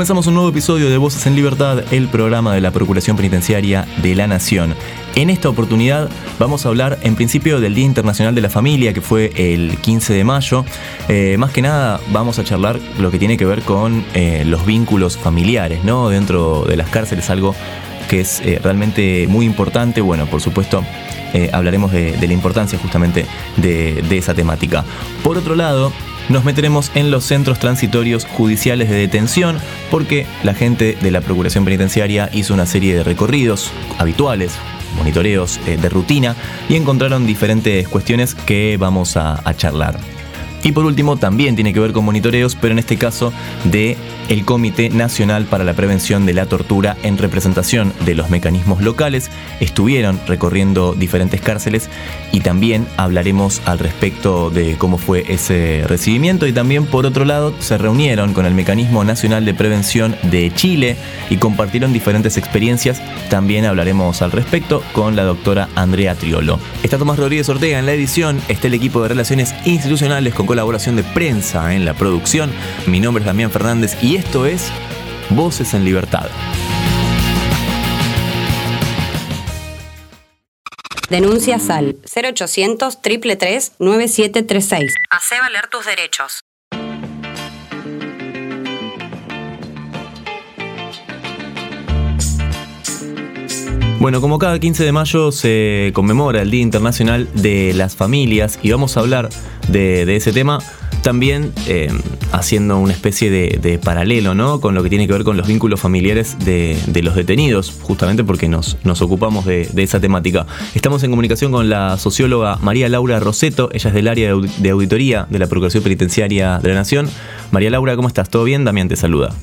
Comenzamos un nuevo episodio de Voces en Libertad, el programa de la Procuración Penitenciaria de la Nación. En esta oportunidad vamos a hablar en principio del Día Internacional de la Familia, que fue el 15 de mayo. Eh, más que nada vamos a charlar lo que tiene que ver con eh, los vínculos familiares, ¿no? Dentro de las cárceles, algo que es eh, realmente muy importante. Bueno, por supuesto, hablaremos de, la importancia justamente de, de esa temática. Por otro lado, nos meteremos en los centros transitorios judiciales de detención porque la gente de la Procuración Penitenciaria hizo una serie de recorridos habituales, monitoreos eh, de rutina y encontraron diferentes cuestiones que vamos a, a charlar. Y por último, también tiene que ver con monitoreos, pero en este caso de el Comité Nacional para la Prevención de la Tortura en representación de los mecanismos locales estuvieron recorriendo diferentes cárceles y también hablaremos al respecto de cómo fue ese recibimiento y también por otro lado se reunieron con el Mecanismo Nacional de Prevención de Chile y compartieron diferentes experiencias. También hablaremos al respecto con la doctora Andrea Triolo. Está Tomás Rodríguez Ortega en la edición, está el equipo de Relaciones Institucionales con colaboración de prensa en la producción. Mi nombre es Damián Fernández y esto es Voces en Libertad. Denuncia SAL 0800 333 9736. Hace valer tus derechos. Bueno, como cada 15 de mayo se conmemora el Día Internacional de las Familias y vamos a hablar de, ese tema también eh, haciendo una especie de, paralelo ¿no? con lo que tiene que ver con los vínculos familiares de, los detenidos, justamente porque nos, nos ocupamos de, esa temática. Estamos en comunicación con la socióloga María Laura Roseto, ella es del área de auditoría de la Procuración Penitenciaria de la Nación. María Laura, ¿cómo estás? ¿Todo bien? Damián te saluda.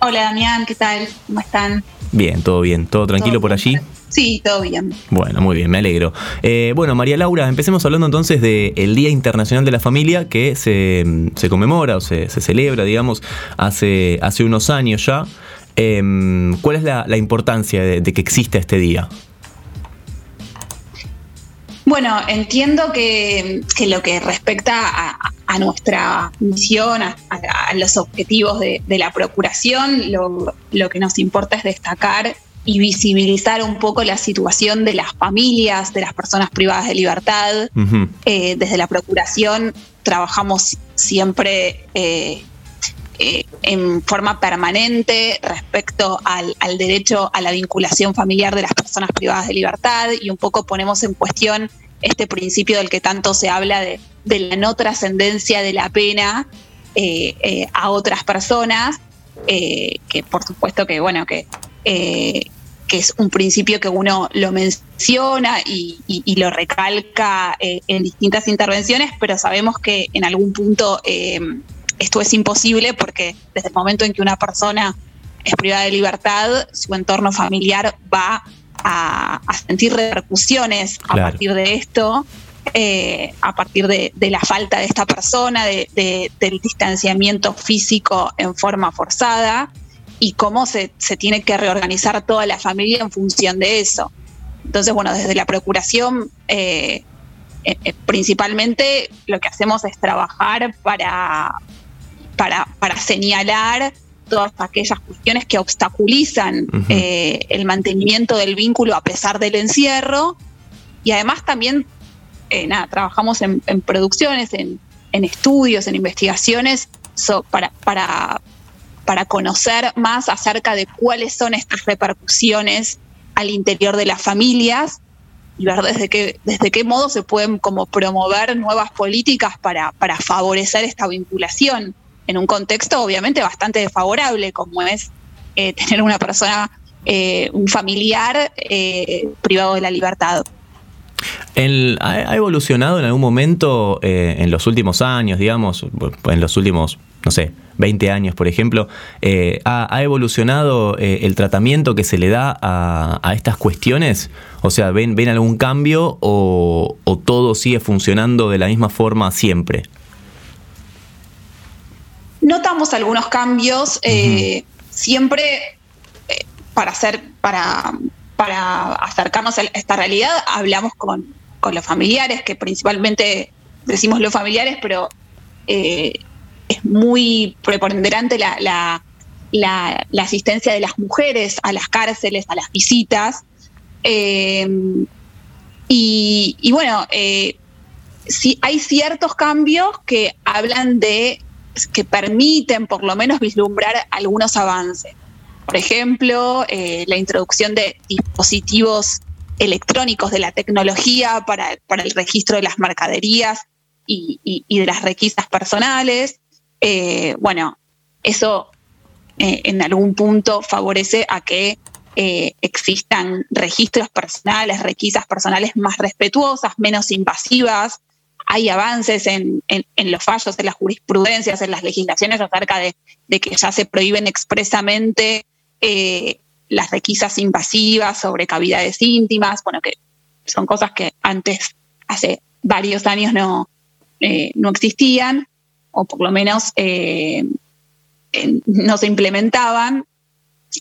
Hola Damián, ¿qué tal? ¿Cómo están? Bien, todo bien, todo tranquilo por allí. Sí, todo bien. Bueno, muy bien, me alegro. Eh, bueno, María Laura, empecemos hablando entonces del Día Internacional de la Familia que se, conmemora o se, celebra, digamos, hace, hace unos años ya. Em, ¿Cuál es la, importancia de, que exista este día? Bueno, entiendo que, lo que respecta a, nuestra misión, a, los objetivos de, la Procuración, lo, lo, que nos importa es destacar y visibilizar un poco la situación de las familias, de las personas privadas de libertad. Eh, desde la Procuración trabajamos siempre eh, eh, en forma permanente respecto al, derecho a la vinculación familiar de las personas privadas de libertad y un poco ponemos en cuestión este principio del que tanto se habla de, la no trascendencia de la pena a otras personas, que por supuesto que, bueno, que eh, que es un principio que uno lo menciona y, lo recalca eh, en distintas intervenciones, pero sabemos que en algún punto eh, esto es imposible porque desde el momento en que una persona es privada de libertad, su entorno familiar va a, sentir repercusiones a partir de esto. a partir de, la falta de esta persona, del distanciamiento físico en forma forzada y cómo se, tiene que reorganizar toda la familia en función de eso. Entonces, bueno, desde la Procuración, eh, eh, eh, principalmente lo que hacemos es trabajar para, para, señalar todas aquellas cuestiones que obstaculizan el mantenimiento del vínculo a pesar del encierro. Y además también, nada, trabajamos en, producciones, en, estudios, en investigaciones para, para, para conocer más acerca de cuáles son estas repercusiones al interior de las familias y ver desde qué, desde qué modo se pueden como promover nuevas políticas para, para favorecer esta vinculación en un contexto obviamente bastante desfavorable como es eh, tener una persona, eh, un familiar eh, privado de la libertad. ¿Ha evolucionado en algún momento en los últimos años, digamos, en los últimos no sé, 20 años, por ejemplo, eh, ¿ha, evolucionado eh, el tratamiento que se le da a, estas cuestiones? O sea, ¿ven, ven algún cambio o, todo sigue funcionando de la misma forma siempre? Notamos algunos cambios, eh, siempre para hacer, para, para acercarnos a esta realidad, hablamos con, con los familiares, que principalmente decimos los familiares, pero es muy preponderante la, asistencia de las mujeres a las cárceles, a las visitas. Eh, y, bueno, eh, hay ciertos cambios que hablan de, que permiten por lo menos vislumbrar algunos avances. Por ejemplo, eh, la introducción de dispositivos electrónicos de la tecnología para, el registro de las mercaderías y de las requisas personales, eh, bueno, eso eh, en algún punto favorece a que eh, existan registros personales, requisas personales más respetuosas, menos invasivas. Hay avances en, los fallos, en las jurisprudencias, en las legislaciones acerca de, que ya se prohíben expresamente las requisas invasivas sobre cavidades íntimas, bueno, que son cosas que antes, hace varios años no, no existían o por lo menos eh, no se implementaban.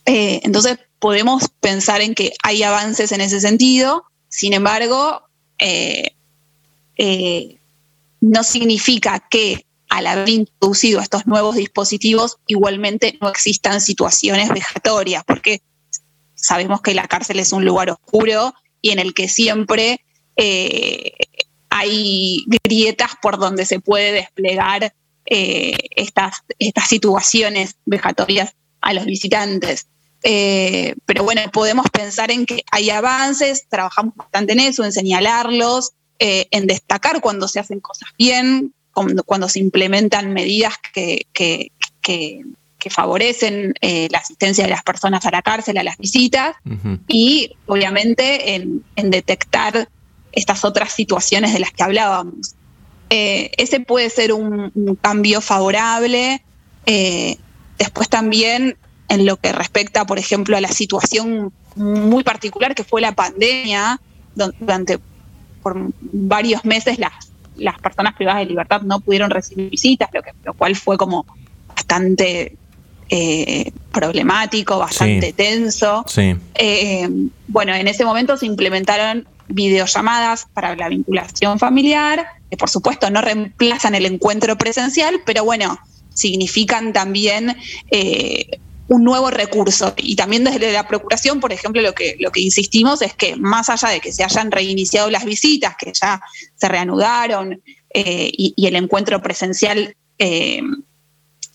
Eh, entonces podemos pensar en que hay avances en ese sentido, sin embargo, eh, no significa que al haber introducido estos nuevos dispositivos igualmente no existan situaciones vejatorias, porque sabemos que la cárcel es un lugar oscuro y en el que siempre hay grietas por donde se puede desplegar eh, estas, estas situaciones vejatorias a los visitantes. Eh, pero bueno, podemos pensar en que hay avances, trabajamos bastante en eso, en señalarlos, eh, en destacar cuando se hacen cosas bien, cuando, se implementan medidas que, que, favorecen la asistencia de las personas a la cárcel, a las visitas, y obviamente en, en detectar estas otras situaciones de las que hablábamos. Eh, ese puede ser un, cambio favorable. Eh, después también en lo que respecta, por ejemplo, a la situación muy particular que fue la pandemia, durante por varios meses las, las personas privadas de libertad no pudieron recibir visitas, lo, que, lo cual fue como bastante eh, problemático, bastante tenso. bueno, en ese momento se implementaron videollamadas para la vinculación familiar, que por supuesto no reemplazan el encuentro presencial, pero bueno, significan también eh, un nuevo recurso. Y también desde la Procuración, por ejemplo, lo que, lo que insistimos es que más allá de que se hayan reiniciado las visitas, que ya se reanudaron eh, y, el encuentro presencial eh,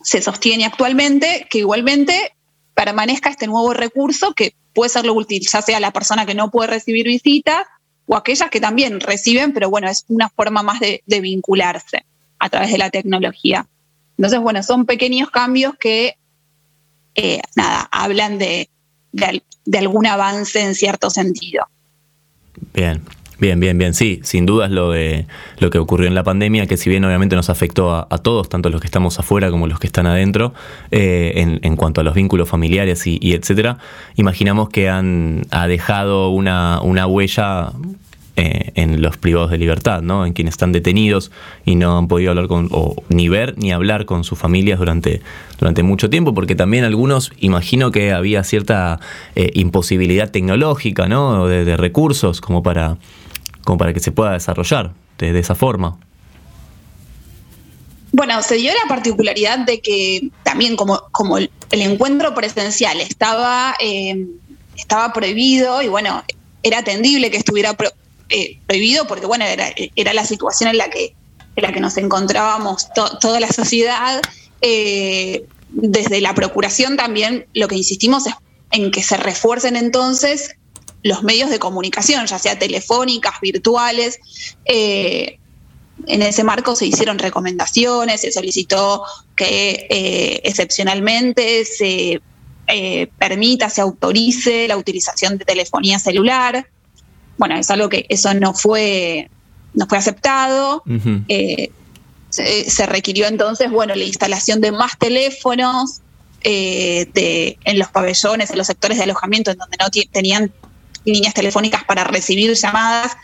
se sostiene actualmente, que igualmente permanezca este nuevo recurso que puede ser lo útil, ya sea la persona que no puede recibir visitas o aquellas que también reciben, pero bueno, es una forma más de, vincularse a través de la tecnología. Entonces, bueno, son pequeños cambios que, eh, nada, hablan de, de, algún avance en cierto sentido. Bien, Bien, bien, bien. Sí, sin duda es lo de lo que ocurrió en la pandemia, que si bien obviamente nos afectó a, todos, tanto los que estamos afuera como los que están adentro, eh, en, cuanto a los vínculos familiares y, etcétera, imaginamos que han ha dejado una, una huella eh, en los privados de libertad, ¿no? En quienes están detenidos y no han podido hablar con, o ni ver ni hablar con sus familias durante, durante mucho tiempo, porque también algunos, imagino que había cierta eh, imposibilidad tecnológica, ¿no? De, recursos como para, como para que se pueda desarrollar de, esa forma. Bueno, se dio la particularidad de que también como, como el, encuentro presencial estaba, eh, estaba prohibido y bueno, era atendible que estuviera eh, prohibido porque, bueno, era, era, la situación en la que, en la que nos encontrábamos toda la sociedad. Eh, desde la Procuración también lo que insistimos es en que se refuercen entonces los medios de comunicación, ya sea telefónicas, virtuales. Eh, en ese marco se hicieron recomendaciones, se solicitó que excepcionalmente se permita, se autorice la utilización de telefonía celular bueno, es algo que eso no fue, no fue aceptado. Eh, se, requirió entonces, bueno, la instalación de más teléfonos de, en los pabellones, en los sectores de alojamiento en donde no tenían líneas telefónicas para recibir llamadas,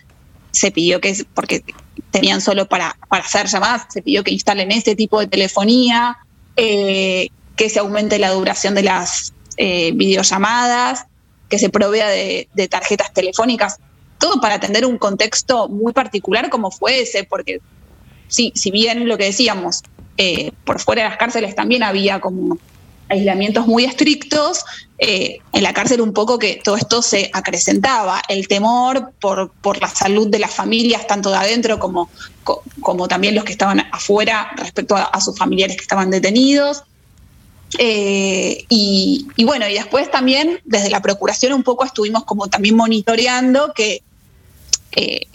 se pidió que, porque tenían solo para, para hacer llamadas, se pidió que instalen este tipo de telefonía, eh, que se aumente la duración de las eh, videollamadas, que se provea de, tarjetas telefónicas, todo para atender un contexto muy particular como fue ese, porque sí, si bien lo que decíamos, eh, por fuera de las cárceles también había como aislamientos muy estrictos, eh, en la cárcel un poco que todo esto se acrecentaba, el temor por, por la salud de las familias, tanto de adentro como, como también los que estaban afuera respecto a, sus familiares que estaban detenidos. Eh, y, bueno, y después también desde la Procuración un poco estuvimos como también monitoreando que eh,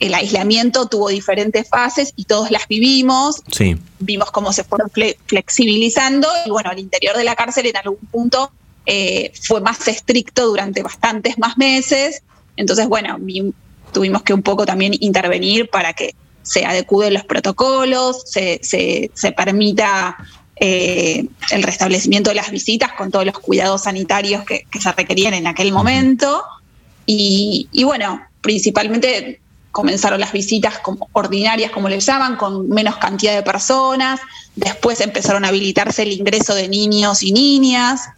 el aislamiento tuvo diferentes fases y todos las vivimos. Sí. Vimos cómo se fueron flexibilizando y bueno, al interior de la cárcel en algún punto eh, fue más estricto durante bastantes más meses. Entonces, bueno, tuvimos que un poco también intervenir para que se adecúen los protocolos, se, se, permita eh, el restablecimiento de las visitas con todos los cuidados sanitarios que, se requerían en aquel momento. Y, y, bueno, principalmente comenzaron las visitas como ordinarias, como les llaman, con menos cantidad de personas. Después empezaron a habilitarse el ingreso de niños y niñas.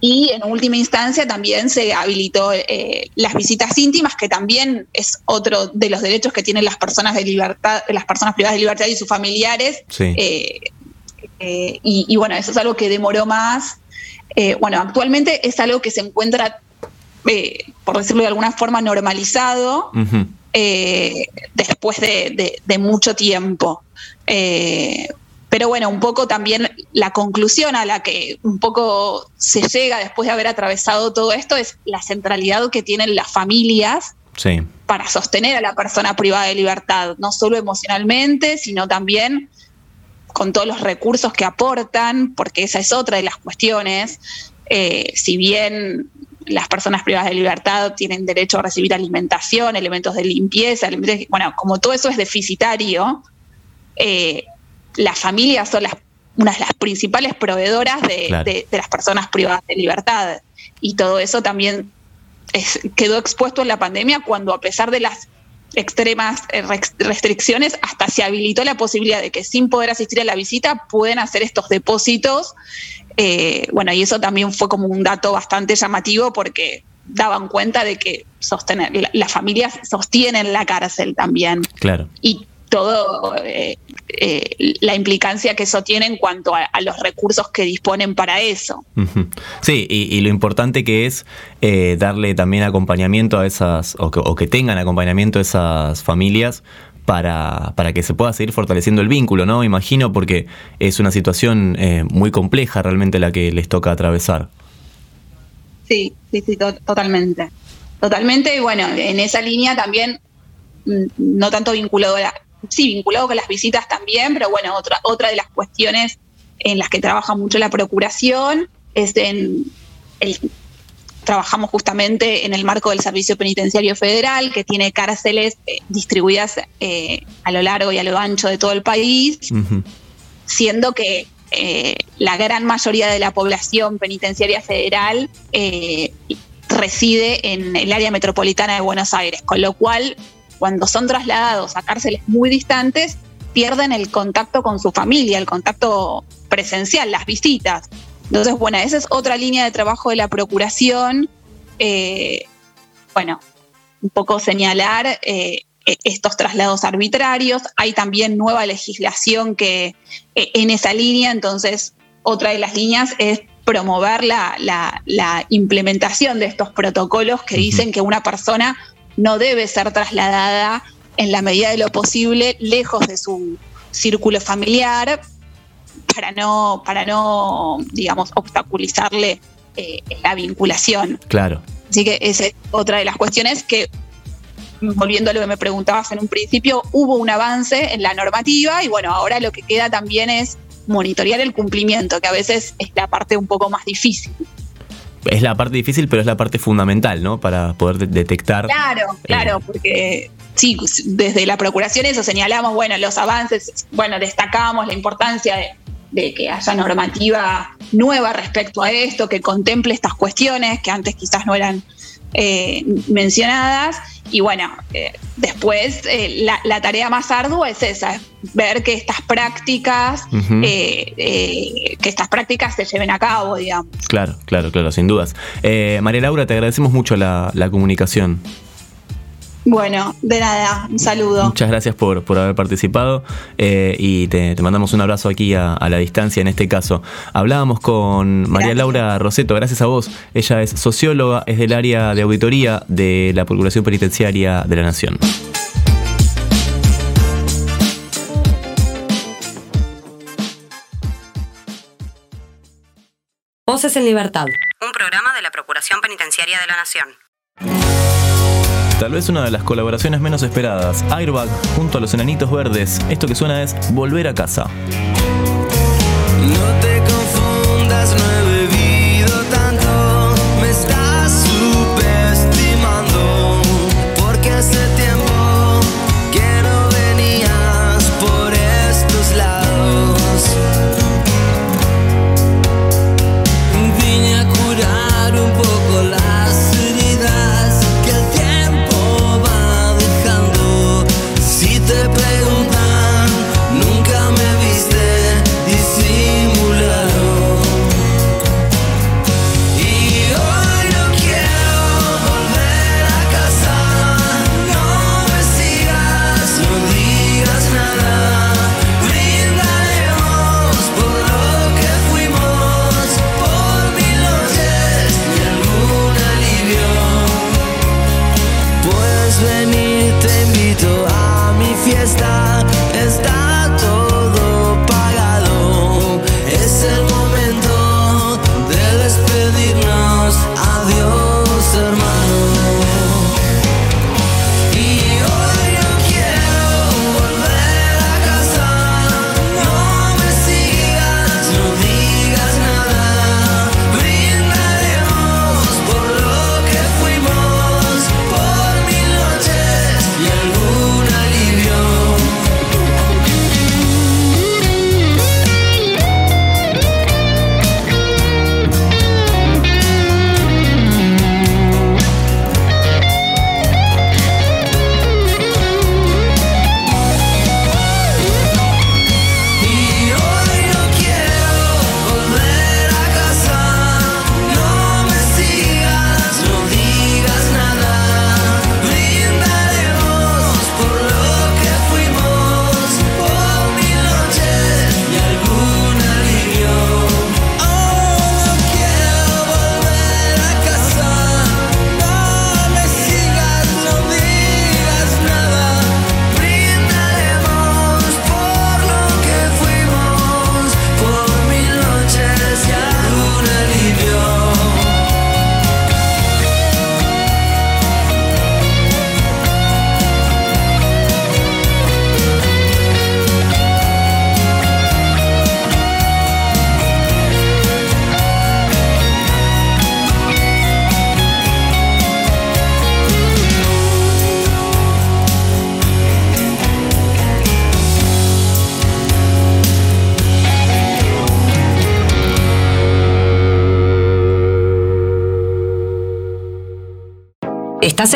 Y en última instancia también se habilitó eh, las visitas íntimas, que también es otro de los derechos que tienen las personas de libertad, las personas privadas de libertad y sus familiares. Eh, eh, y, bueno, eso es algo que demoró más. bueno, actualmente es algo que se encuentra, por decirlo de alguna forma, normalizado. Después de, mucho tiempo. Pero bueno, un poco también la conclusión a la que un poco se llega después de haber atravesado todo esto es la centralidad que tienen las familias para sostener a la persona privada de libertad, no solo emocionalmente, sino también con todos los recursos que aportan, porque esa es otra de las cuestiones. Eh, si bien las personas privadas de libertad tienen derecho a recibir alimentación, elementos de limpieza, bueno, como todo eso es deficitario, eh, las familias son las, unas de las principales proveedoras de, las personas privadas de libertad. Y todo eso también quedó expuesto en la pandemia cuando a pesar de las extremas eh, restricciones, hasta se habilitó la posibilidad de que sin poder asistir a la visita pueden hacer estos depósitos eh, bueno, y eso también fue como un dato bastante llamativo porque daban cuenta de que sostener, las familias sostienen la cárcel también. Claro. Y todo eh, eh, la implicancia que eso tiene en cuanto a, los recursos que disponen para eso. Sí, y, lo importante que es darle también acompañamiento a esas, o que, o que tengan acompañamiento a esas familias para, para, que se pueda seguir fortaleciendo el vínculo, ¿no? Imagino, porque es una situación eh, muy compleja realmente la que les toca atravesar. Sí, sí, sí, totalmente. Totalmente, y bueno, en esa línea también, mm, no tanto vinculado a la, sí, vinculado con las visitas también, pero bueno, otra, otra de las cuestiones en las que trabaja mucho la procuración es en el trabajamos justamente en el marco del Servicio Penitenciario Federal, que tiene cárceles eh, distribuidas eh, a lo largo y a lo ancho de todo el país, siendo que eh, la gran mayoría de la población penitenciaria federal reside en el área metropolitana de Buenos Aires, con lo cual cuando son trasladados a cárceles muy distantes, pierden el contacto con su familia, el contacto presencial, las visitas. Entonces, bueno, esa es otra línea de trabajo de la Procuración. Eh, bueno, un poco señalar eh, estos traslados arbitrarios. Hay también nueva legislación que e-, en esa línea, entonces otra de las líneas es promover la, implementación de estos protocolos que dicen que una persona no debe ser trasladada en la medida de lo posible lejos de su círculo familiar para no, para no digamos, obstaculizarle eh, la vinculación. Claro. Así que esa es otra de las cuestiones que, volviendo a lo que me preguntabas en un principio, hubo un avance en la normativa y bueno, ahora lo que queda también es monitorear el cumplimiento, que a veces es la parte un poco más difícil. Es la parte difícil, pero es la parte fundamental, ¿no? Para poder detectar. Claro, claro, porque sí, desde la procuración eso señalamos, bueno, los avances, bueno, destacamos la importancia de, de que haya normativa nueva respecto a esto, que contemple estas cuestiones que antes quizás no eran eh, mencionadas. Y bueno, eh, después eh, la, tarea más ardua es esa, ver que estas prácticas, que estas prácticas se lleven a cabo, digamos. Claro, claro, claro, sin dudas. María Laura, te agradecemos mucho la, la comunicación. Bueno, de nada, un saludo. Muchas gracias por, por haber participado eh, y te, mandamos un abrazo aquí a, la distancia en este caso. Hablábamos con María Laura Roseto, gracias a vos. Ella es socióloga, es del área de auditoría de la Procuración Penitenciaria de la Nación. Voces en Libertad. Un programa de la Procuración Penitenciaria de la Nación. Tal vez una de las colaboraciones menos esperadas, Airbag junto a los enanitos verdes. Esto que suena es Volver a casa.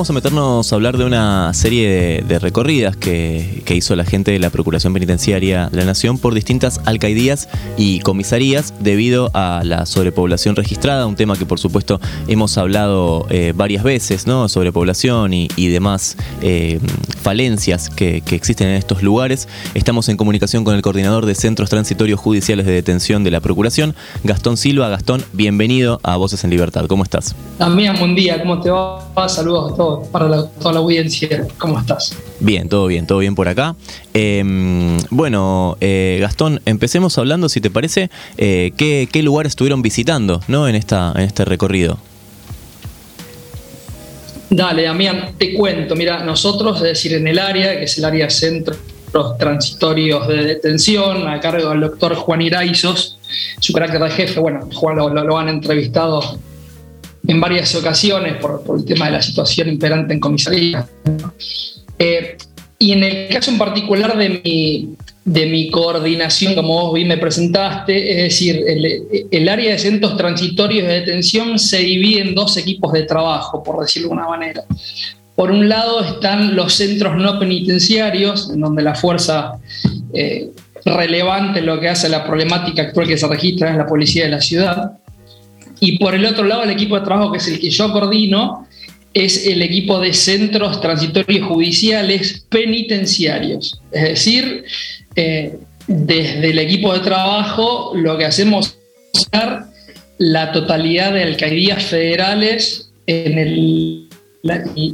Vamos a meternos a hablar de una serie de, recorridas que, hizo la gente de la Procuración Penitenciaria de la Nación por distintas alcaidías y comisarías debido a la sobrepoblación registrada, un tema que por supuesto hemos hablado eh, varias veces, ¿no? Sobrepoblación y, demás eh, falencias que, que existen en estos lugares. Estamos en comunicación con el coordinador de Centros Transitorios Judiciales de Detención de la Procuración, Gastón Silva. Gastón, bienvenido a Voces en Libertad. ¿Cómo estás? También, buen día, ¿cómo te va? Saludos todo, para la- toda la audiencia. ¿Cómo estás? Bien, todo bien, todo bien por acá. Eh, bueno, eh, Gastón, empecemos hablando, si te parece, eh, qué, qué lugares estuvieron visitando ¿no? en, esta, en este recorrido. Dale, Damián, te cuento. Mira, nosotros, es decir, en el área, que es el área centros transitorios de detención, a cargo del doctor Juan Iraizos, su carácter de jefe, bueno, Juan lo, lo- lo han entrevistado en varias ocasiones por, el tema de la situación imperante en comisaría. Eh, y en el caso en particular de mi, de mi coordinación, como vos bien me presentaste, es decir, el, área de centros transitorios de detención se divide en dos equipos de trabajo, por decirlo de alguna manera. Por un lado están los centros no penitenciarios, en donde la fuerza eh, relevante en lo que hace la problemática actual que se registra es la policía de la ciudad. Y por el otro lado, el equipo de trabajo, que es el que yo coordino, es el equipo de centros transitorios judiciales penitenciarios. Es decir, eh, desde el equipo de trabajo lo que hacemos es la totalidad de alcaldías federales en el,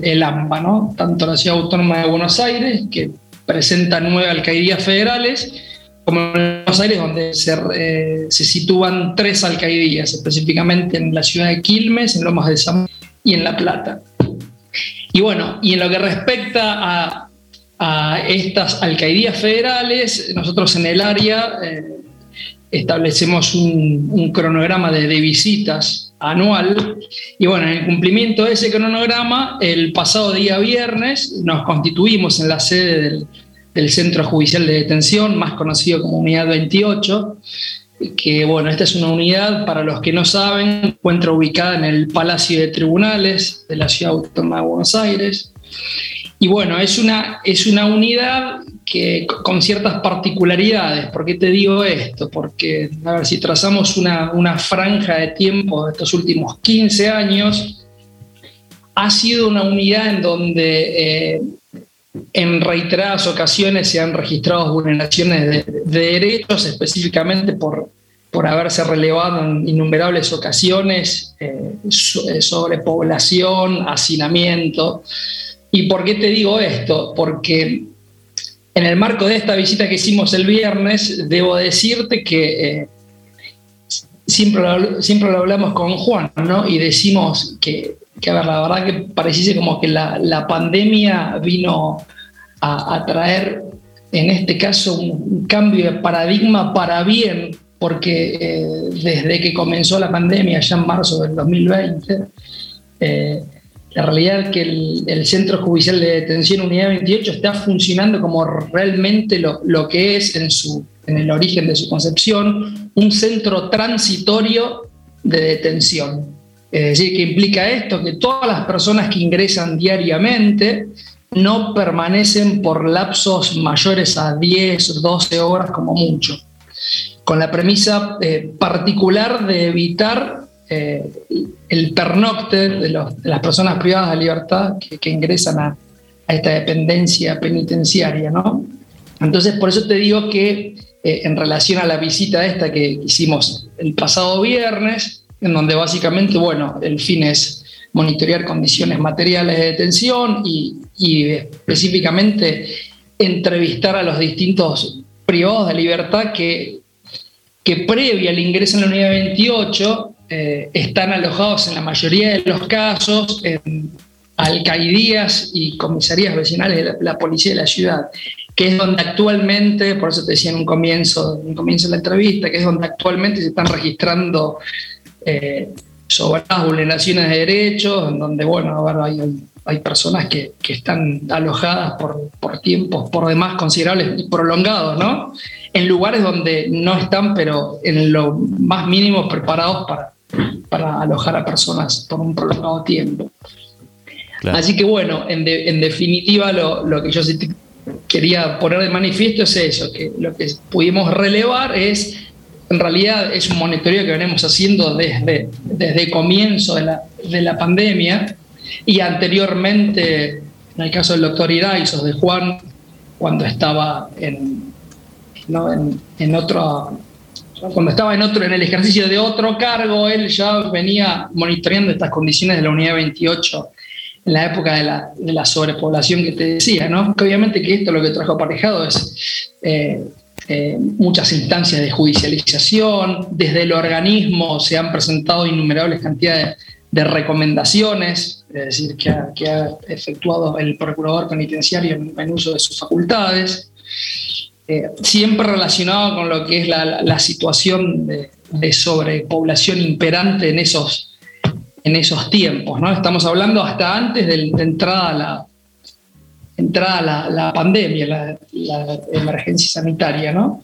el AMBA, ¿no? tanto la Ciudad Autónoma de Buenos Aires, que presenta nueve alcaldías federales, como en Buenos Aires, donde se, eh, sitúan tres alcaldías, específicamente en la ciudad de Quilmes, en Lomas de Zamora y en La Plata. Y bueno, y en lo que respecta a, estas alcaldías federales, nosotros en el área eh, establecemos un, un cronograma de, de visitas anual y bueno, en el cumplimiento de ese cronograma, el pasado día viernes nos constituimos en la sede del, del Centro Judicial de Detención, más conocido como Unidad 28, que bueno, esta es una unidad, para los que no saben, encuentra ubicada en el Palacio de Tribunales de la Ciudad Autónoma de Buenos Aires. Y bueno, es una, es una unidad que con ciertas particularidades. ¿Por qué te digo esto? Porque, a ver, si trazamos una, una franja de tiempo de estos últimos 15 años, ha sido una unidad en donde eh, en reiteradas ocasiones se han registrado vulneraciones de, de derechos, específicamente por, por haberse relevado en innumerables ocasiones eh, eh, sobrepoblación, hacinamiento. ¿Y por qué te digo esto? Porque en el marco de esta visita que hicimos el viernes, debo decirte que eh, siempre, lo, siempre lo hablamos con Juan, ¿no? Y decimos que, que, a ver, la verdad que pareciese como que la, la pandemia vino a, a traer, en este caso, un cambio de paradigma para bien, porque eh, desde que comenzó la pandemia, ya en marzo del 2020, eh, la realidad es que el, el Centro Judicial de Detención Unidad 28 está funcionando como realmente lo, lo que es en, su, en el origen de su concepción, un centro transitorio de detención. Es decir, que implica esto, que todas las personas que ingresan diariamente no permanecen por lapsos mayores a 10, 12 horas como mucho, con la premisa eh, particular de evitar eh, el pernocte de, las personas privadas de libertad que, que ingresan a, a esta dependencia penitenciaria, ¿no? Entonces, por eso te digo que eh, en relación a la visita esta que hicimos el pasado viernes, en donde básicamente, bueno, el fin es monitorear condiciones materiales de detención y, específicamente entrevistar a los distintos privados de libertad que, que previa al ingreso en la unidad 28 eh, están alojados en la mayoría de los casos en alcaldías y comisarías vecinales de la policía de la ciudad, que es donde actualmente, por eso te decía en un comienzo, en un comienzo de la entrevista, que es donde actualmente se están registrando eh, sobradas vulneraciones de derechos, en donde, bueno, hay, hay- hay personas que, que están alojadas por, por tiempos por demás considerables y prolongados, ¿no? En lugares donde no están, pero en lo más mínimo preparados para, para alojar a personas por un prolongado tiempo. Claro. Así que bueno, en, de- en definitiva lo, lo que yo sí te quería poner de manifiesto es eso, que lo que pudimos relevar es, en realidad es un monitoreo que venimos haciendo desde, desde el comienzo de la, de la pandemia y anteriormente, en el caso del doctor Iraizos, de Juan, cuando estaba en, ¿no? en, en otro cuando estaba en otro en el ejercicio de otro cargo, él ya venía monitoreando estas condiciones de la unidad 28 en la época de la, de la sobrepoblación que te decía, ¿no? Obviamente que esto lo que trajo aparejado es eh, eh, muchas instancias de judicialización, desde el organismo se han presentado innumerables cantidades de recomendaciones, es decir, que ha, efectuado el procurador penitenciario en, uso de sus facultades, eh, siempre relacionado con lo que es la, la- situación de sobrepoblación imperante en esos, en esos tiempos. ¿no? Estamos hablando hasta antes del- de, entrada la, entrada la, la pandemia, la, emergencia sanitaria. ¿no?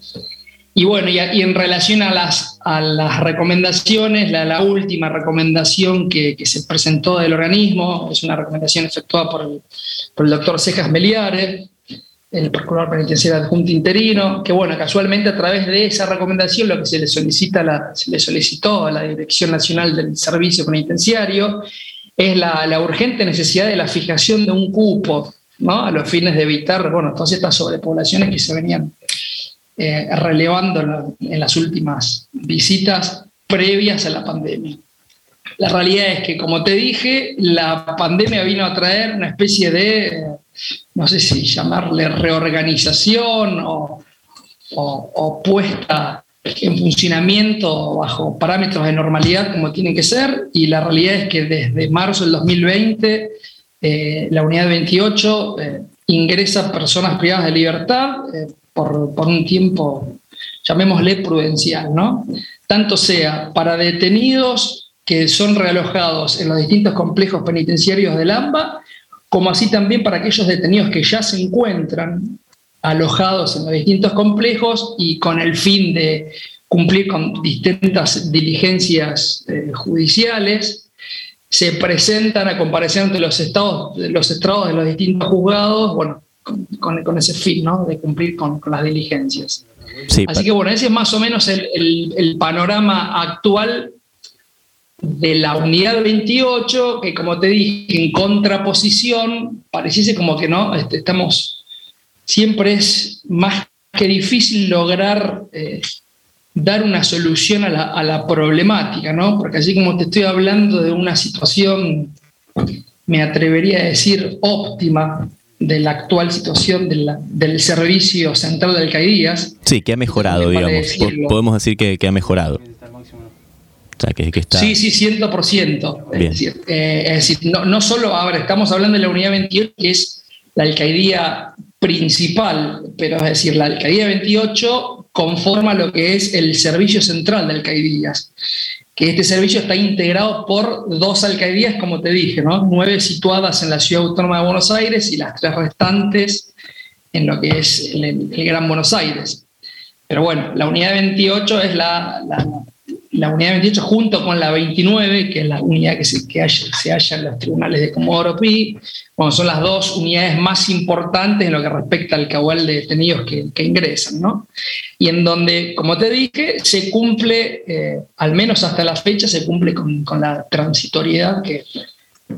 Y bueno, y, a- y en relación a las, a las recomendaciones, la, la última recomendación que, que se presentó del organismo es una recomendación efectuada por el, por el doctor Cejas Meliares, el procurador penitenciario adjunto interino, que bueno, casualmente a través de esa recomendación lo que se le solicita la- se le solicitó a la Dirección Nacional del Servicio Penitenciario es la, urgente necesidad de la fijación de un cupo, ¿no? A los fines de evitar, bueno, todas estas sobrepoblaciones que se venían eh, relevando en las últimas visitas previas a la pandemia. La realidad es que, como te dije, la pandemia vino a traer una especie de, no sé si llamarle reorganización o, o- o puesta en funcionamiento bajo parámetros de normalidad como tienen que ser, y la realidad es que desde marzo del 2020 eh, la unidad 28 eh, ingresa personas privadas de libertad eh, por, por un tiempo, llamémosle prudencial, ¿no? Tanto sea para detenidos que son realojados en los distintos complejos penitenciarios del AMBA, como así también para aquellos detenidos que ya se encuentran alojados en los distintos complejos y con el fin de cumplir con distintas diligencias eh, judiciales, se presentan a comparecer ante los estados, los estrados de los distintos juzgados, bueno, con, con- con ese fin, ¿no? De cumplir con, con las diligencias. Sí, Así que bueno, ese es más o menos el, el- el panorama actual de la unidad 28, que como te dije, en contraposición, pareciese como que no, Este, estamos, siempre es más que difícil lograr eh, dar una solución a la, a la problemática, ¿no? Porque así como te estoy hablando de una situación, me atrevería a decir, óptima de la actual situación de la- del servicio central de alcaldías, sí, que ha mejorado, Me digamos. decirlo. Podemos decir que, que ha mejorado. O sea, que, que está... Sí, sí, 100%. Es decir, eh, es decir, no, no solo, ahora estamos hablando de la unidad 28, que es la alcaldía principal, pero es decir, la alcaldía 28 conforma lo que es el servicio central de alcaldías, que este servicio está integrado por dos alcaldías, como te dije, ¿no? nueve situadas en la ciudad autónoma de Buenos Aires y las tres restantes en lo que es el, el Gran Buenos Aires. Pero bueno, la unidad 28 es la, la- la unidad 28 junto con la 29, que es la unidad que se, que halla- se halla en los tribunales de Comodoro Pi, son las dos unidades más importantes en lo que respecta al caudal de detenidos que, que ingresan, ¿no? Y en donde, como te dije, se cumple, eh, al menos hasta la fecha, se cumple con, con la transitoriedad que,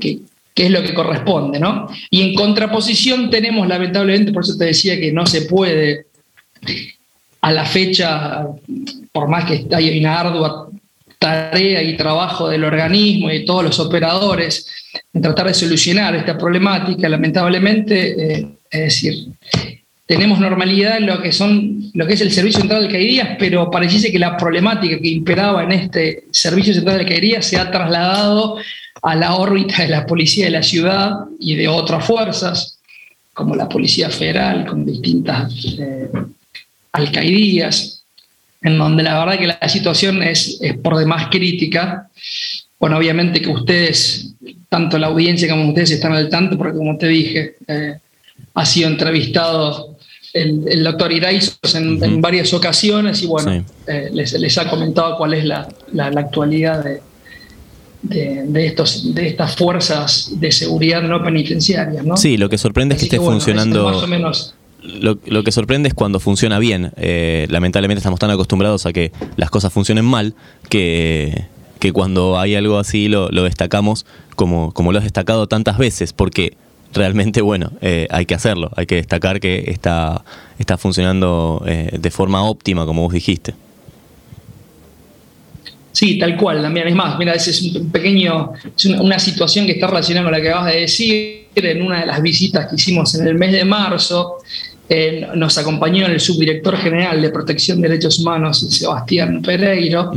que, que es lo que corresponde, ¿no? Y en contraposición tenemos, lamentablemente, por eso te decía que no se puede a la fecha, por más que hay una ardua tarea y trabajo del organismo y de todos los operadores en tratar de solucionar esta problemática, lamentablemente, eh, es decir, tenemos normalidad en lo que son lo que es el servicio central de alcaldías, pero pareciese que la problemática que imperaba en este servicio central de alcaldías se ha trasladado a la órbita de la policía de la ciudad y de otras fuerzas, como la Policía Federal, con distintas eh, alcaldías, en donde la verdad que la situación es, es por demás crítica. Bueno, obviamente que ustedes, tanto la audiencia como ustedes están al tanto, porque como te dije, eh, ha sido entrevistado el, el doctor Iraizos en, en varias ocasiones y bueno, Sí. eh, les, les ha comentado cuál es la, la- la actualidad de, de, de estos, de estas fuerzas de seguridad no penitenciarias. ¿no? Sí, lo que sorprende es que esté bueno, funcionando... Más o menos. Lo, lo que sorprende es cuando funciona bien. Eh, lamentablemente estamos tan acostumbrados a que las cosas funcionen mal que, que cuando hay algo así lo, lo destacamos como, como lo has destacado tantas veces, porque realmente, bueno, eh, hay que hacerlo, hay que destacar que está, está funcionando eh, de forma óptima, como vos dijiste. Sí, tal cual, Damián. Es más, mira, ese es un pequeño, es una situación que está relacionada con la que acabas de decir. En una de las visitas que hicimos en el mes de marzo, eh, nos acompañó el subdirector general de Protección de Derechos Humanos, Sebastián Pereiro,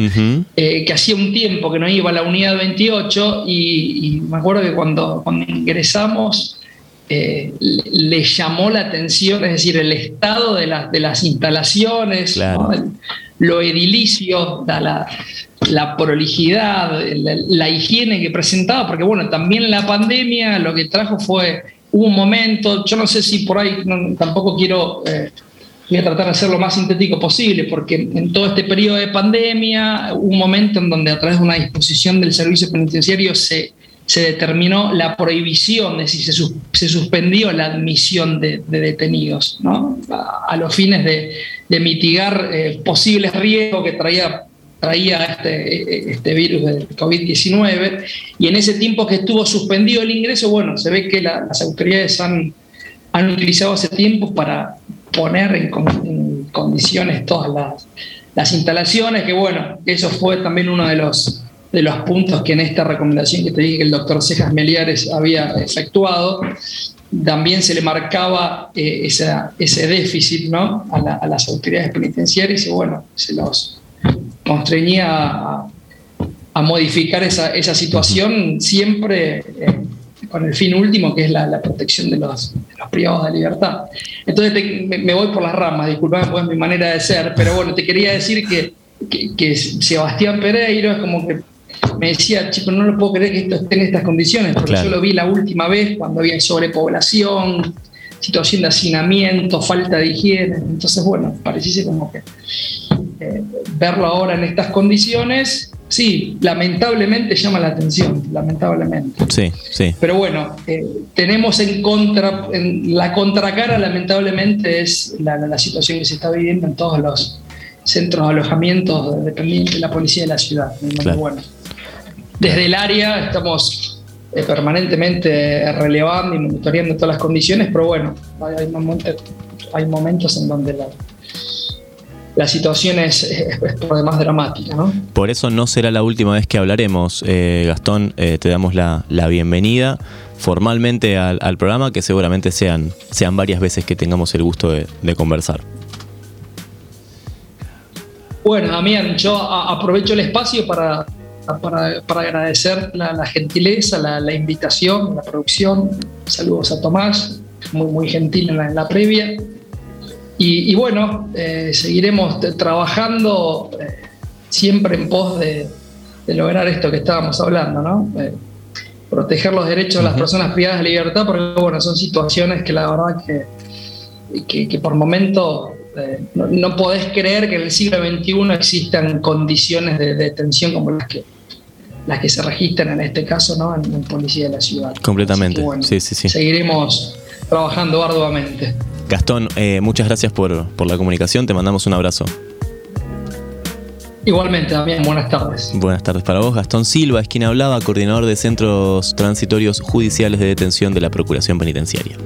eh, que hacía un tiempo que no iba a la unidad 28 y, y me acuerdo que cuando, cuando ingresamos eh, le, le llamó la atención, es decir, el estado de, las- de las instalaciones, Claro. ¿no? El- lo edilicio, la, la, la prolijidad, la, la higiene que presentaba, porque bueno, también la pandemia lo que trajo fue, hubo un momento, yo no sé si por ahí, tampoco quiero... eh, voy a tratar de hacer lo más sintético posible, porque en todo este periodo de pandemia hubo un momento en donde a través de una disposición del servicio penitenciario se, se determinó la prohibición, es decir, se, se suspendió la admisión de, de detenidos, ¿no? a, los fines de, de mitigar eh, posibles riesgos que traía, traía este, este virus del COVID-19. Y en ese tiempo que estuvo suspendido el ingreso, bueno, se ve que la- las autoridades han, han utilizado ese tiempo para poner en, con- en condiciones todas las, las instalaciones, que bueno, eso fue también uno de los, de los puntos que en esta recomendación que te dije que el doctor Cejas Meliares había efectuado, también se le marcaba eh, ese déficit ¿no? a, la- a las autoridades penitenciarias y bueno, se los constreñía a, a modificar esa, esa situación siempre eh, con el fin último que es la, la protección de los, de los privados de libertad. Entonces te- me, me voy por las ramas, disculpame, pues es mi manera de ser, pero bueno, te quería decir que, que- que Sebastián Pereiro es como que me decía, chico, no lo puedo creer que esto esté en estas condiciones, porque Claro. yo lo vi la última vez cuando había sobrepoblación, situación de hacinamiento, falta de higiene, entonces bueno, pareciese como que eh, verlo ahora en estas condiciones, sí, lamentablemente llama la atención, lamentablemente. Sí, sí. Pero bueno, eh, tenemos en contra, en la contracara, lamentablemente, es la, la- situación que se está viviendo en todos los centros de alojamiento dependientes de la policía de la ciudad. Claro. bueno, desde el área estamos eh, permanentemente relevando y monitoreando todas las condiciones, pero bueno, hay, hay momentos, hay momentos en donde la, la situación es, es- es por demás dramática, ¿no? Por eso no será la última vez que hablaremos. Eh, Gastón, eh, te damos la, la bienvenida formalmente al, al programa, que seguramente sean, sean varias veces que tengamos el gusto de, de conversar. Bueno, Damián, yo aprovecho el espacio para, para, para agradecer la, la gentileza, la, la invitación, la producción. Saludos a Tomás, muy, muy gentil en la, en la previa. Y, y bueno, eh, seguiremos trabajando eh, siempre en pos de, de lograr esto que estábamos hablando, ¿no? Eh, proteger los derechos de las personas privadas de libertad, porque bueno, son situaciones que la verdad que que, que por momento eh, no, no podés creer que en el siglo XXI existan condiciones de detención como las que, las que se registran en este caso ¿no? en, en Policía de la Ciudad. Completamente. Que, bueno, Sí, sí, sí. Seguiremos trabajando arduamente. Gastón, eh, muchas gracias por, por la comunicación. Te mandamos un abrazo. Igualmente, también buenas tardes. Buenas tardes para vos. Gastón Silva es quien hablaba, coordinador de centros transitorios judiciales de detención de la Procuración Penitenciaria.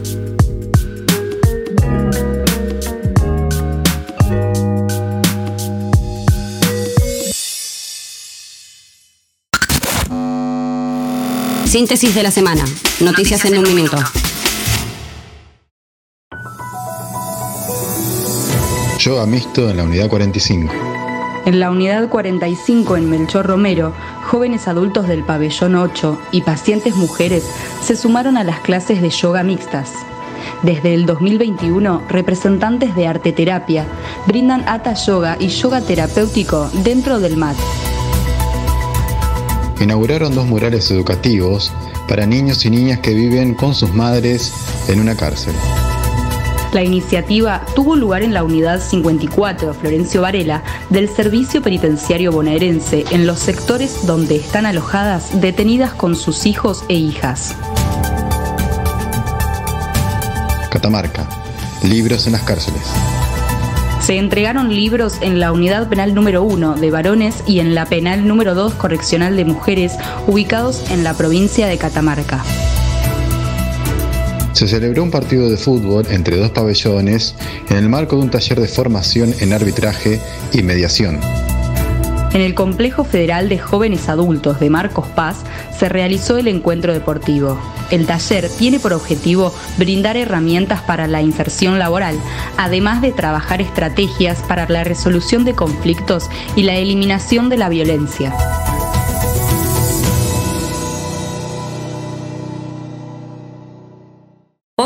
Síntesis de la semana. Noticias en un minuto. Yoga mixto en la unidad 45. En la unidad 45 en Melchor Romero, jóvenes adultos del pabellón 8 y pacientes mujeres se sumaron a las clases de yoga mixtas. Desde el 2021, representantes de arte terapia brindan Hatha Yoga y yoga terapéutico dentro del MAT. Inauguraron dos murales educativos para niños y niñas que viven con sus madres en una cárcel. La iniciativa tuvo lugar en la unidad 54 Florencio Varela del Servicio Penitenciario Bonaerense en los sectores donde están alojadas detenidas con sus hijos e hijas. Catamarca. Libros en las cárceles. Se entregaron libros en la unidad penal número 1 de varones y en la penal número 2 correccional de mujeres ubicados en la provincia de Catamarca. Se celebró un partido de fútbol entre dos pabellones en el marco de un taller de formación en arbitraje y mediación. En el Complejo Federal de Jóvenes Adultos de Marcos Paz se realizó el encuentro deportivo. El taller tiene por objetivo brindar herramientas para la inserción laboral, además de trabajar estrategias para la resolución de conflictos y la eliminación de la violencia.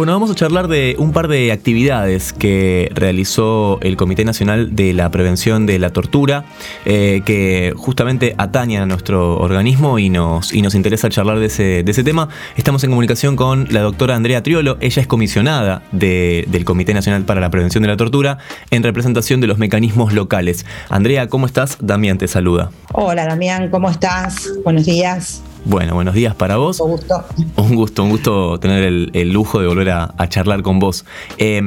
Bueno, vamos a charlar de un par de actividades que realizó el Comité Nacional de la Prevención de la Tortura, eh, que justamente atañan a nuestro organismo y nos, y nos interesa charlar de ese, de ese tema. Estamos en comunicación con la doctora Andrea Triolo, ella es comisionada de- del Comité Nacional para la Prevención de la Tortura en representación de los mecanismos locales. Andrea, ¿cómo estás? Damián te saluda. Hola Damián, ¿cómo estás? Buenos días. Bueno, buenos días para vos. Un gusto. Un gusto, un gusto tener el, el lujo de volver a, a charlar con vos. Eh,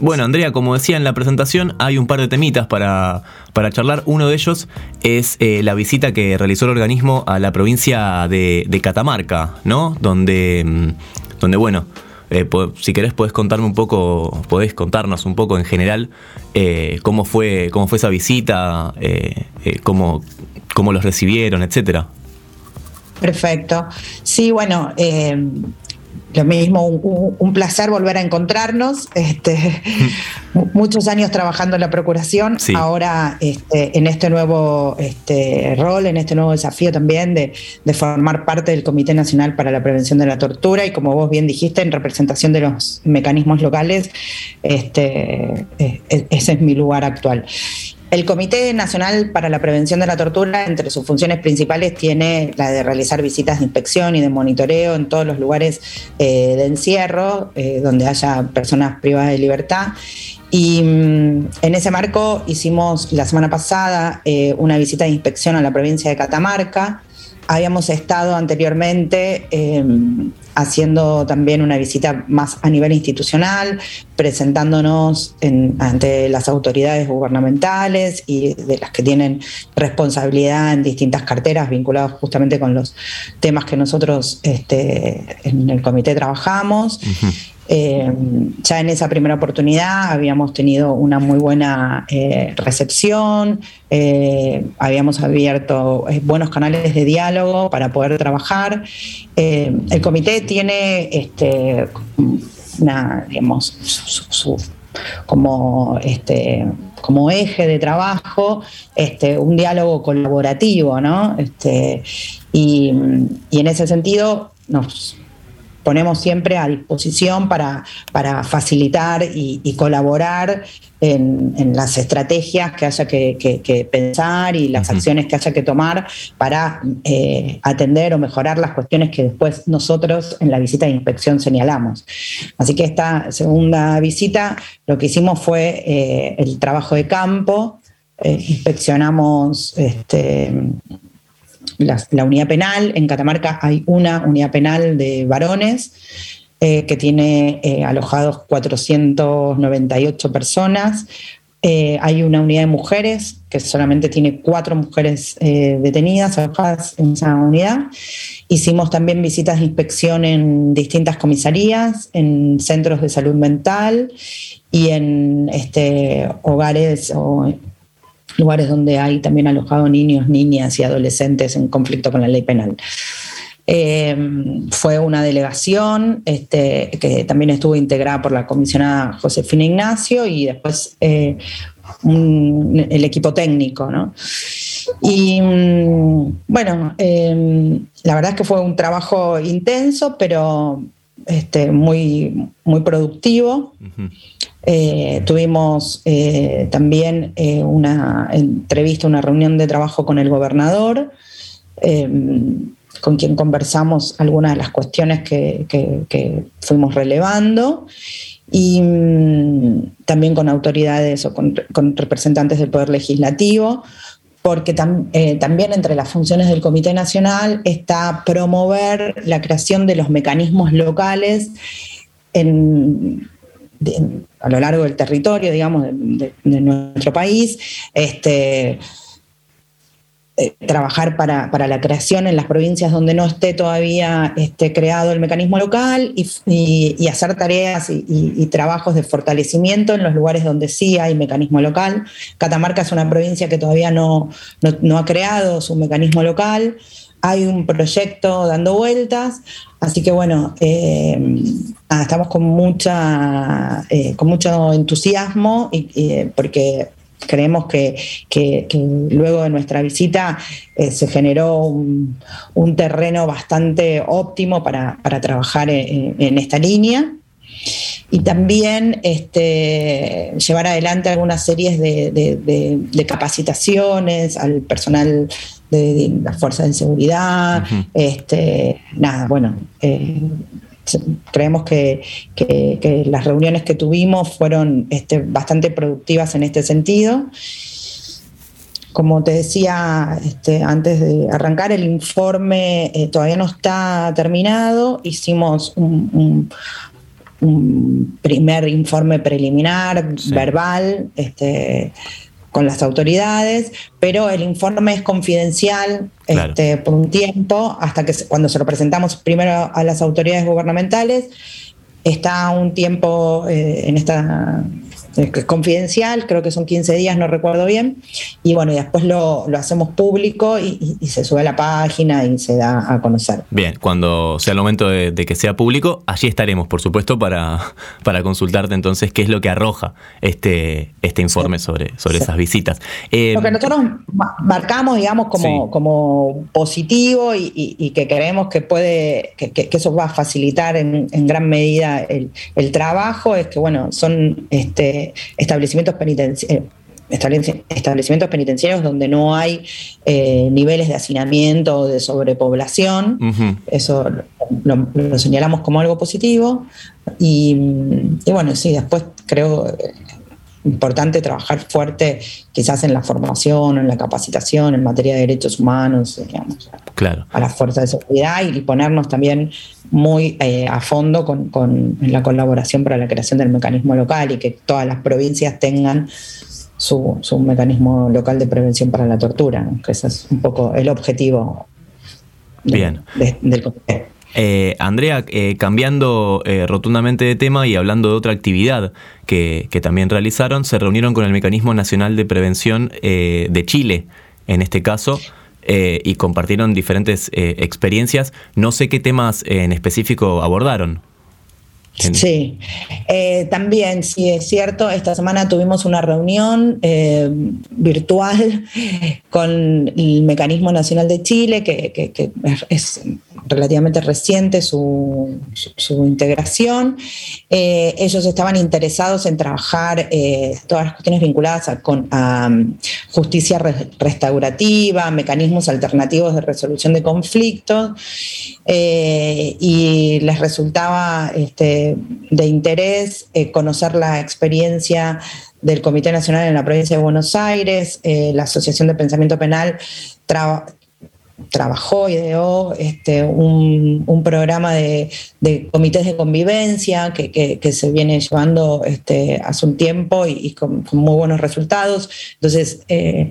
bueno, Andrea, como decía en la presentación, hay un par de temitas para, para charlar. Uno de ellos es eh, la visita que realizó el organismo a la provincia de, de Catamarca, ¿no? Donde, mm, donde bueno, eh, si querés podés contarme un poco, podés contarnos un poco en general eh, cómo, fue, cómo fue esa visita, eh, cómo, cómo los recibieron, etcétera. Perfecto. Sí, bueno, eh, lo mismo, un, placer volver a encontrarnos. Este, mu- muchos años trabajando en la Procuración, Sí. ahora este, en este nuevo este, rol, en este nuevo desafío también de, de formar parte del Comité Nacional para la Prevención de la Tortura y como vos bien dijiste, en representación de los mecanismos locales, este, eh, e- ese es mi lugar actual. El Comité Nacional para la Prevención de la Tortura, entre sus funciones principales, tiene la de realizar visitas de inspección y de monitoreo en todos los lugares eh, de encierro, eh, donde haya personas privadas de libertad. Y mm, en ese marco hicimos la semana pasada eh, una visita de inspección a la provincia de Catamarca. Habíamos estado anteriormente eh, haciendo también una visita más a nivel institucional, presentándonos en- ante las autoridades gubernamentales y de las que tienen responsabilidad en distintas carteras vinculadas justamente con los temas que nosotros este, en el comité trabajamos. Eh, ya en esa primera oportunidad habíamos tenido una muy buena eh, recepción, eh, habíamos abierto buenos canales de diálogo para poder trabajar. El comité tiene este, digamos, este, como eje de trabajo este, un diálogo colaborativo, ¿no? Y en ese sentido nos ponemos siempre a disposición para, para facilitar y, y colaborar en, en las estrategias que haya que, que- que pensar y las acciones que haya que tomar para eh, atender o mejorar las cuestiones que después nosotros en la visita de inspección señalamos. Así que esta segunda visita lo que hicimos fue eh, el trabajo de campo, eh, inspeccionamos este, la, unidad penal. En Catamarca hay una unidad penal de varones eh, que tiene eh, alojados 498 personas. Eh, hay una unidad de mujeres que solamente tiene cuatro mujeres detenidas alojadas en esa unidad. Hicimos también visitas de inspección en distintas comisarías, en centros de salud mental y en este, hogares o lugares donde hay también alojados niños, niñas y adolescentes en conflicto con la ley penal. Eh, fue una delegación este, que también estuvo integrada por la comisionada Josefina Ignacio y después eh, el equipo técnico. ¿no? Y mm, bueno, eh, la verdad es que fue un trabajo intenso, pero este, muy, muy productivo. Eh, tuvimos eh, también eh, una entrevista, una reunión de trabajo con el gobernador, eh, con quien conversamos algunas de las cuestiones que, fuimos relevando y mm, también con autoridades o con, representantes del Poder Legislativo, porque tam- también entre las funciones del Comité Nacional está promover la creación de los mecanismos locales en, a lo largo del territorio, digamos, de, nuestro país, este, eh, trabajar para, la creación en las provincias donde no esté todavía este, creado el mecanismo local y, hacer tareas y, trabajos de fortalecimiento en los lugares donde sí hay mecanismo local. Catamarca es una provincia que todavía no ha creado su mecanismo local. Hay un proyecto dando vueltas, así que bueno, eh, estamos con, mucha, eh, con mucho entusiasmo y, porque creemos que, que, luego de nuestra visita eh, se generó un, terreno bastante óptimo para, para trabajar en, esta línea. Y también este, llevar adelante algunas series de capacitaciones al personal de, las fuerzas de seguridad. Uh -huh. este, nada, bueno, eh, creemos que, que, que, las reuniones que tuvimos fueron este, bastante productivas en este sentido. Como te decía este, antes de arrancar, el informe eh, todavía no está terminado. Hicimos un, un, un primer informe preliminar, sí. verbal, este, con las autoridades, pero el informe es confidencial claro. este, por un tiempo, hasta que cuando se lo presentamos primero a las autoridades gubernamentales, está un tiempo eh, en esta confidencial, creo que son 15 días, no recuerdo bien, y bueno, y después lo, lo hacemos público y, y, y, se sube a la página y se da a conocer. Bien, cuando sea el momento de, de que sea público, allí estaremos, por supuesto, para, para consultarte entonces qué es lo que arroja este, este informe sí. sobre, sobre sí. esas visitas. Eh, lo que nosotros marcamos, digamos, como, sí. como positivo y, y, que creemos que puede, que, que, eso va a facilitar en, en gran medida el, el, trabajo, es que, bueno, son este, establecimientos penitenciarios establecimientos penitenciarios donde no hay eh, niveles de hacinamiento o de sobrepoblación. Uh -huh. Eso lo, lo, señalamos como algo positivo. Y, y, bueno, sí, después creo importante trabajar fuerte quizás en la formación, en la capacitación, en materia de derechos humanos, digamos, claro. a las fuerzas de seguridad y ponernos también muy eh, a fondo con, con la colaboración para la creación del mecanismo local y que todas las provincias tengan su, su mecanismo local de prevención para la tortura, ¿no? que ese es un poco el objetivo de, Bien. De, del comité. Eh, Andrea, eh, cambiando eh, rotundamente de tema y hablando de otra actividad que, que, también realizaron, se reunieron con el Mecanismo Nacional de Prevención eh, de Chile, en este caso, eh, y compartieron diferentes eh, experiencias. No sé qué temas en específico abordaron. Sí, eh, también, sí, es cierto, esta semana tuvimos una reunión eh, virtual con el Mecanismo Nacional de Chile, que, es relativamente reciente su, integración. Eh, ellos estaban interesados en trabajar todas las cuestiones vinculadas a, con, a justicia re restaurativa, mecanismos alternativos de resolución de conflictos, y les resultaba... Este, de interés eh, conocer la experiencia del Comité Nacional en la provincia de Buenos Aires, eh, la Asociación de Pensamiento Penal tra trabajó, ideó este, un, programa de, comités de convivencia que, se viene llevando este, hace un tiempo y, y con, con, muy buenos resultados. Entonces, eh,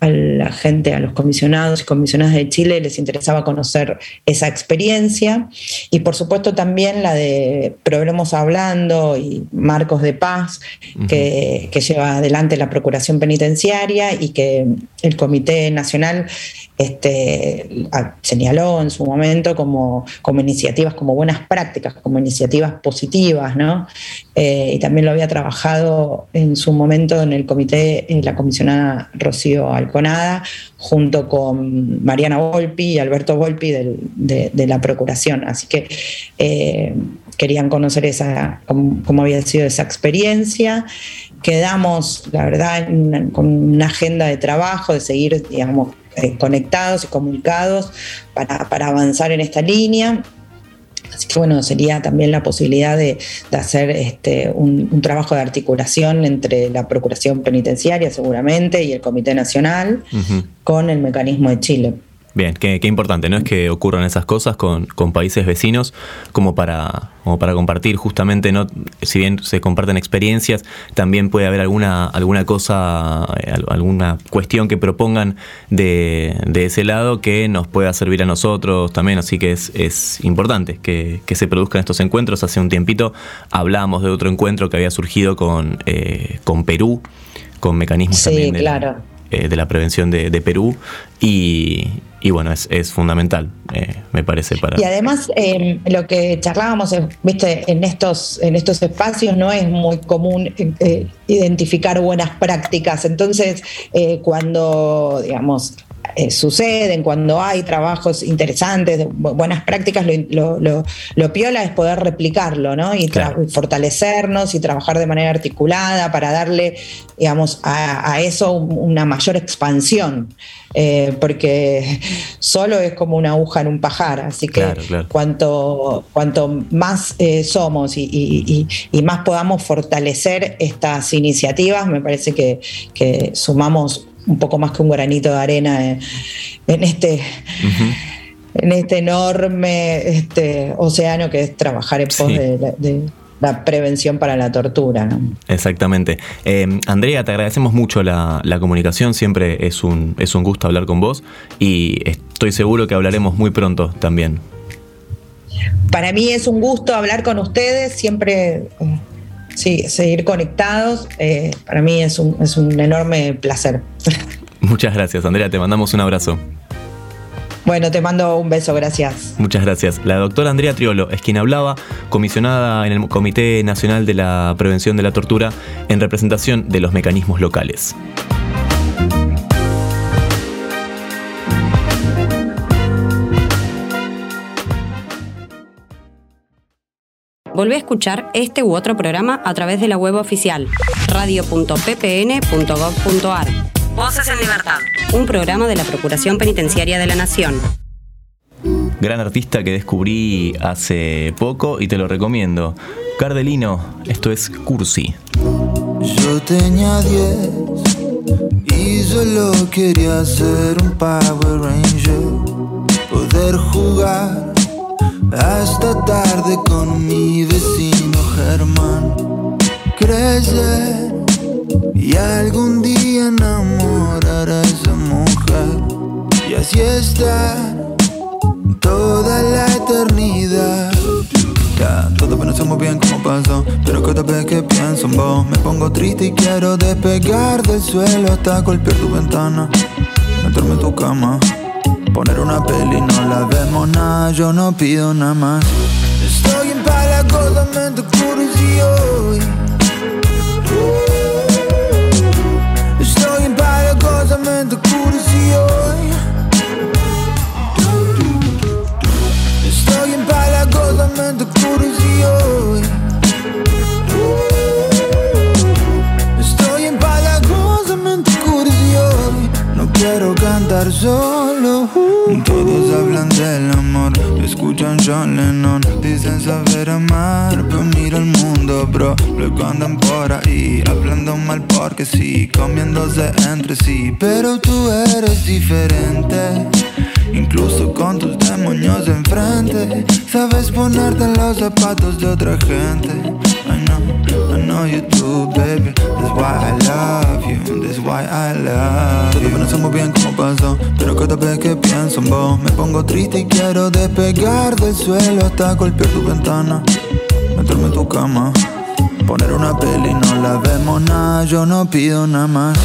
a la gente, a los comisionados y comisionadas de Chile les interesaba conocer esa experiencia y por supuesto también la de Problemas Hablando y Marcos de Paz uh -huh. que, que, lleva adelante la Procuración Penitenciaria y que el Comité Nacional este, señaló en su momento como, como iniciativas, como buenas prácticas, como iniciativas positivas, ¿no? Eh, y también lo había trabajado en su momento en el comité, en la comisionada Rocío Alconada, junto con Mariana Volpi y Alberto Volpi de, la Procuración. Así que eh, querían conocer esa, cómo, cómo, había sido esa experiencia. Quedamos, la verdad, con una agenda de trabajo, de seguir, digamos, eh, conectados y comunicados para avanzar en esta línea. Así que bueno, sería también la posibilidad de, de hacer este, un, un, trabajo de articulación entre la Procuración Penitenciaria seguramente y el Comité Nacional uh -huh. con el mecanismo de Chile. Bien, qué, qué importante, ¿no? Es que ocurran esas cosas con, con países vecinos como para, como para compartir justamente, ¿no? Si bien se comparten experiencias, también puede haber alguna, alguna cosa, eh, al- alguna cuestión que propongan de, de ese lado que nos pueda servir a nosotros también, así que es, es importante que, que se produzcan estos encuentros. Hace un tiempito hablábamos de otro encuentro que había surgido con, eh, con Perú, con mecanismos Sí, también de, la- claro. Eh, de la prevención de, Perú y, y bueno, es, fundamental, eh, me parece, para... Y además, eh, lo que charlábamos, viste, en estos, en estos espacios no es muy común eh, eh, identificar buenas prácticas. Entonces, eh, cuando, digamos, eh, suceden, cuando hay trabajos interesantes, buenas prácticas, lo, lo- lo- lo piola es poder replicarlo, ¿no? Y Claro. fortalecernos y trabajar de manera articulada para darle, digamos, a, a eso un- una mayor expansión. Eh, porque solo es como una aguja en un pajar, así que Claro, claro. cuanto, cuanto más eh, somos y, y- y- y más podamos fortalecer estas iniciativas, me parece que, que sumamos un poco más que un granito de arena en, en este, en este enorme este, océano que es trabajar en pos Sí. de, la- de la prevención para la tortura. ¿no? Exactamente. Eh, Andrea, te agradecemos mucho la, la comunicación, siempre es un, es un gusto hablar con vos y estoy seguro que hablaremos muy pronto también. Para mí es un gusto hablar con ustedes, siempre eh, sí, seguir conectados. eh, para mí es un, es un enorme placer. Muchas gracias, Andrea, te mandamos un abrazo. Bueno, te mando un beso, gracias. Muchas gracias. La doctora Andrea Triolo es quien hablaba, comisionada en el Comité Nacional de la Prevención de la Tortura, en representación de los mecanismos locales. Volvé a escuchar este u otro programa a través de la web oficial radio.ppn.gov.ar. Voces en Libertad. Un programa de la Procuración Penitenciaria de la Nación. Gran artista que descubrí hace poco y te lo recomiendo. Cardelino, esto es Cursi. Yo tenía 10 y solo quería ser un Power Ranger, poder jugar hasta tarde con mi vecino Germán, crecer y algún día enamorar a esa mujer. Y así estar toda la eternidad. Ya, todo conocemos bien cómo pasó Pero cada vez que pienso en vos Me pongo triste y quiero despegar del suelo Hasta golpear tu ventana. Meterme en tu cama Poner una peli, no la vemos nada Yo no pido nada más. Estoy empalagosamente curioso Estoy empalagosamente curioso Estoy empalagosamente curioso Estoy empalagosamente curioso No quiero cantar solo Todos hablan del amor Escuchan John Lennon. Dicen saber amar Pero mira el mundo, bro. Luego andan por ahí Hablando mal porque sí Comiéndose entre sí. Pero tú eres diferente Incluso con tus demonios enfrente. Sabes ponerte en los zapatos de otra gente. Know, I know you do, baby. That's why I love you. That's why I love you. Todos conocemos bien cómo pasó Pero cada vez que pienso en vos Me pongo triste y quiero despegar del suelo Hasta golpear tu ventana Meterme en tu cama Poner una peli, no la vemos nada Yo no pido nada más.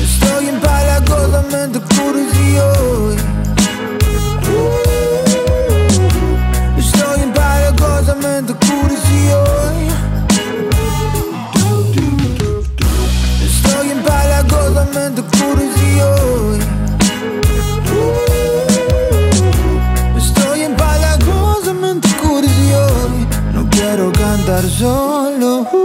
Estoy empalagosamente curioso Estoy empalagosamente curioso empalagosamente curioso Estoy empalagosamente curioso No quiero cantar solo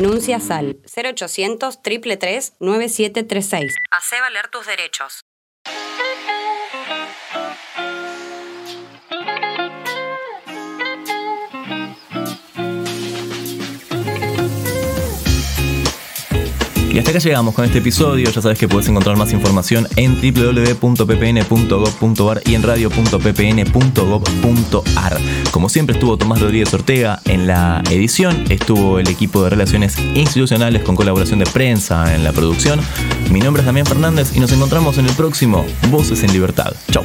Denuncias al 0800 333 9736. Hacé valer tus derechos. Y hasta acá llegamos con este episodio. Ya sabes que puedes encontrar más información en www.ppn.gov.ar y en radio.ppn.gov.ar. Como siempre estuvo Tomás Rodríguez Ortega en la edición, estuvo el equipo de relaciones institucionales con colaboración de prensa en la producción. Mi nombre es Damián Fernández y nos encontramos en el próximo Voces en Libertad. Chau.